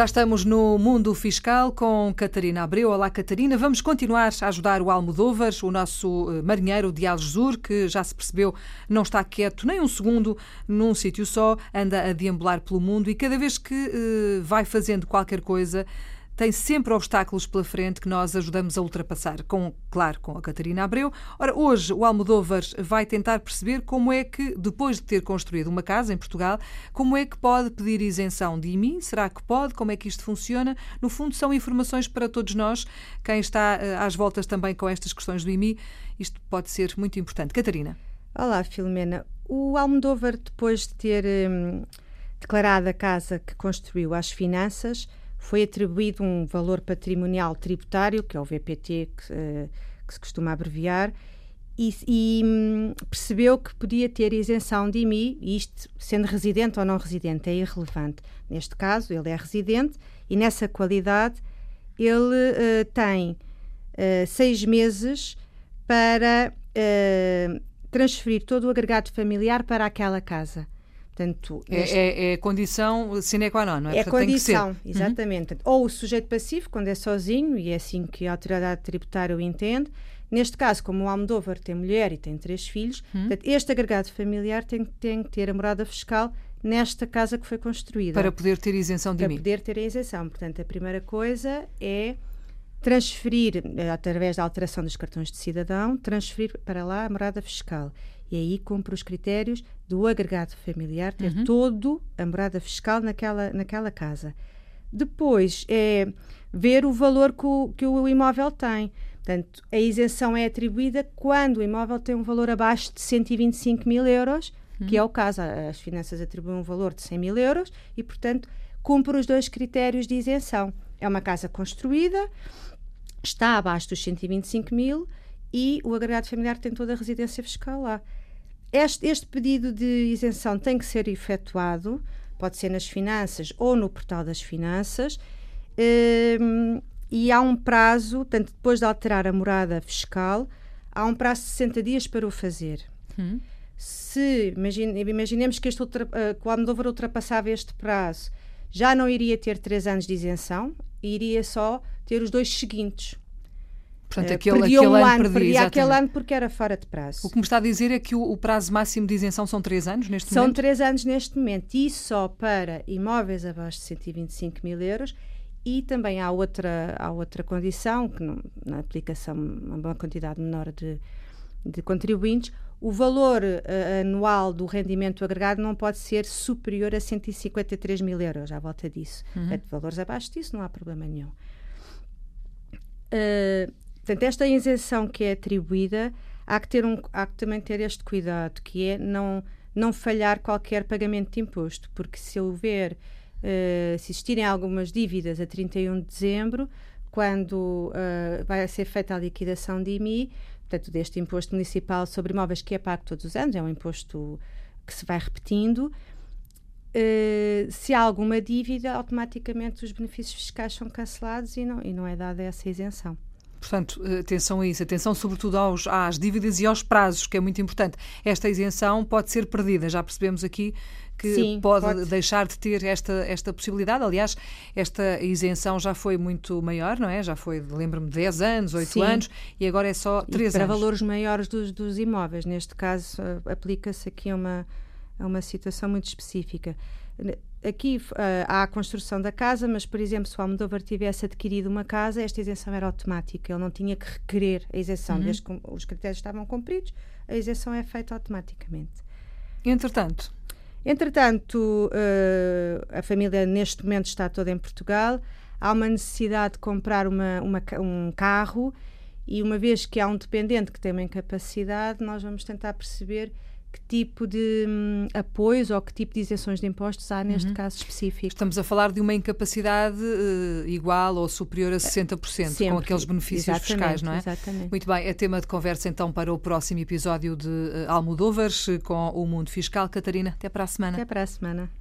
Já estamos no mundo fiscal com Catarina Abreu. Olá, Catarina. Vamos continuar a ajudar o Almodóvar, o nosso eh, marinheiro de Algesur, que já se percebeu não está quieto nem um segundo num sítio só, anda a deambular pelo mundo e cada vez que uh, vai fazendo qualquer coisa tem sempre obstáculos pela frente que nós ajudamos a ultrapassar, com, claro, com a Catarina Abreu. Ora, hoje o Almodóvar vai tentar perceber como é que, depois de ter construído uma casa em Portugal, como é que pode pedir isenção de IMI? Será que pode? Como é que isto funciona? No fundo, são informações para todos nós, quem está eh, às voltas também com estas questões do IMI. Isto pode ser muito importante. Catarina. Olá, Filomena. O Almodóvar, depois de ter hum, declarado a casa que construiu às finanças, foi atribuído um valor patrimonial tributário, que é o VPT, que, uh, que se costuma abreviar, e, e hum, percebeu que podia ter isenção de IMI, isto, sendo residente ou não residente, é irrelevante. Neste caso, ele é residente e, nessa qualidade, ele uh, tem uh, seis meses para transferir todo o agregado familiar para aquela casa. Portanto, é, este... é, é, condição sine qua non, não é? É Portanto, condição, exatamente. Uhum. Ou o sujeito passivo, quando é sozinho, e é assim que a autoridade tributária o entende. Neste caso, como o Almodóvar tem mulher e tem três filhos, uhum. portanto, este agregado familiar tem, tem que ter a morada fiscal nesta casa que foi construída. Para poder ter isenção de Para poder ter a isenção. Portanto, a primeira coisa é transferir, eh, através da alteração dos cartões de cidadão, transferir para lá a morada fiscal. E aí cumpre os critérios do agregado familiar, ter uhum. todo a morada fiscal naquela, naquela casa. Depois é ver o valor que o, que o imóvel tem. Portanto, a isenção é atribuída quando o imóvel tem um valor abaixo de 125 mil euros, uhum. que é o caso. As finanças atribuem um valor de 100 mil euros e, portanto, cumpre os dois critérios de isenção. É uma casa construída, está abaixo dos 125 mil e o agregado familiar tem toda a residência fiscal lá. Este, este pedido de isenção tem que ser efetuado, pode ser nas finanças ou no portal das finanças, um, e há um prazo, tanto depois de alterar a morada fiscal, há um prazo de 60 dias para o fazer. Hum. Se imagine, imaginemos que, este ultra, uh, que o Almodóvar ultrapassava este prazo, já não iria ter 3 anos de isenção, iria só ter os dois seguintes. Portanto, eh, aquele, aquele um ano, ano perdi, aquele ano porque era fora de prazo. O que me está a dizer é que o, o prazo máximo de isenção são 3 anos neste são momento? São 3 anos neste momento e só para imóveis abaixo de 125 mil euros e também há outra, há outra condição, que não, na aplicação uma quantidade menor de, de contribuintes, o valor uh, anual do rendimento agregado não pode ser superior a 153 mil euros, à volta disso. Uhum. Portanto, valores abaixo disso não há problema nenhum. Uh, Portanto, esta isenção que é atribuída, há que, ter um, há que também ter este cuidado, que é não, não falhar qualquer pagamento de imposto, porque se houver, uh, se existirem algumas dívidas a 31 de dezembro, quando uh, vai ser feita a liquidação de IMI, portanto, deste imposto municipal sobre imóveis que é pago todos os anos, é um imposto que se vai repetindo, uh, se há alguma dívida, automaticamente os benefícios fiscais são cancelados e não, e não é dada essa isenção. Portanto, atenção a isso, atenção sobretudo aos, às dívidas e aos prazos, que é muito importante. Esta isenção pode ser perdida, já percebemos aqui que Sim, pode, pode, deixar de ter esta, esta possibilidade. Aliás, esta isenção já foi muito maior, não é? Já foi, lembro-me, 10 anos, 8 Sim. anos e agora é só 3 para anos. Para valores maiores dos, dos imóveis. Neste caso, eh, aplica-se aqui a uma, uma situação muito específica aqui uh, há a construção da casa, mas, por exemplo, se o Almodóvar tivesse adquirido uma casa, esta isenção era automática. Ele não tinha que requerer a isenção. Uhum. Desde que os critérios estavam cumpridos, a isenção é feita automaticamente. Entretanto? Entretanto, uh, a família neste momento está toda em Portugal. Há uma necessidade de comprar uma, uma, um carro e uma vez que há um dependente que tem uma incapacidade, nós vamos tentar perceber que tipo de hum, apoios ou que tipo de isenções de impostos há neste uhum. caso específico. Estamos a falar de uma incapacidade uh, igual ou superior a 60%, Sempre. com aqueles benefícios exatamente, fiscais, não é? Exatamente. Muito bem, é tema de conversa então para o próximo episódio de uh, Almodóvares com o Mundo Fiscal. Catarina, até para a semana. Até para a semana.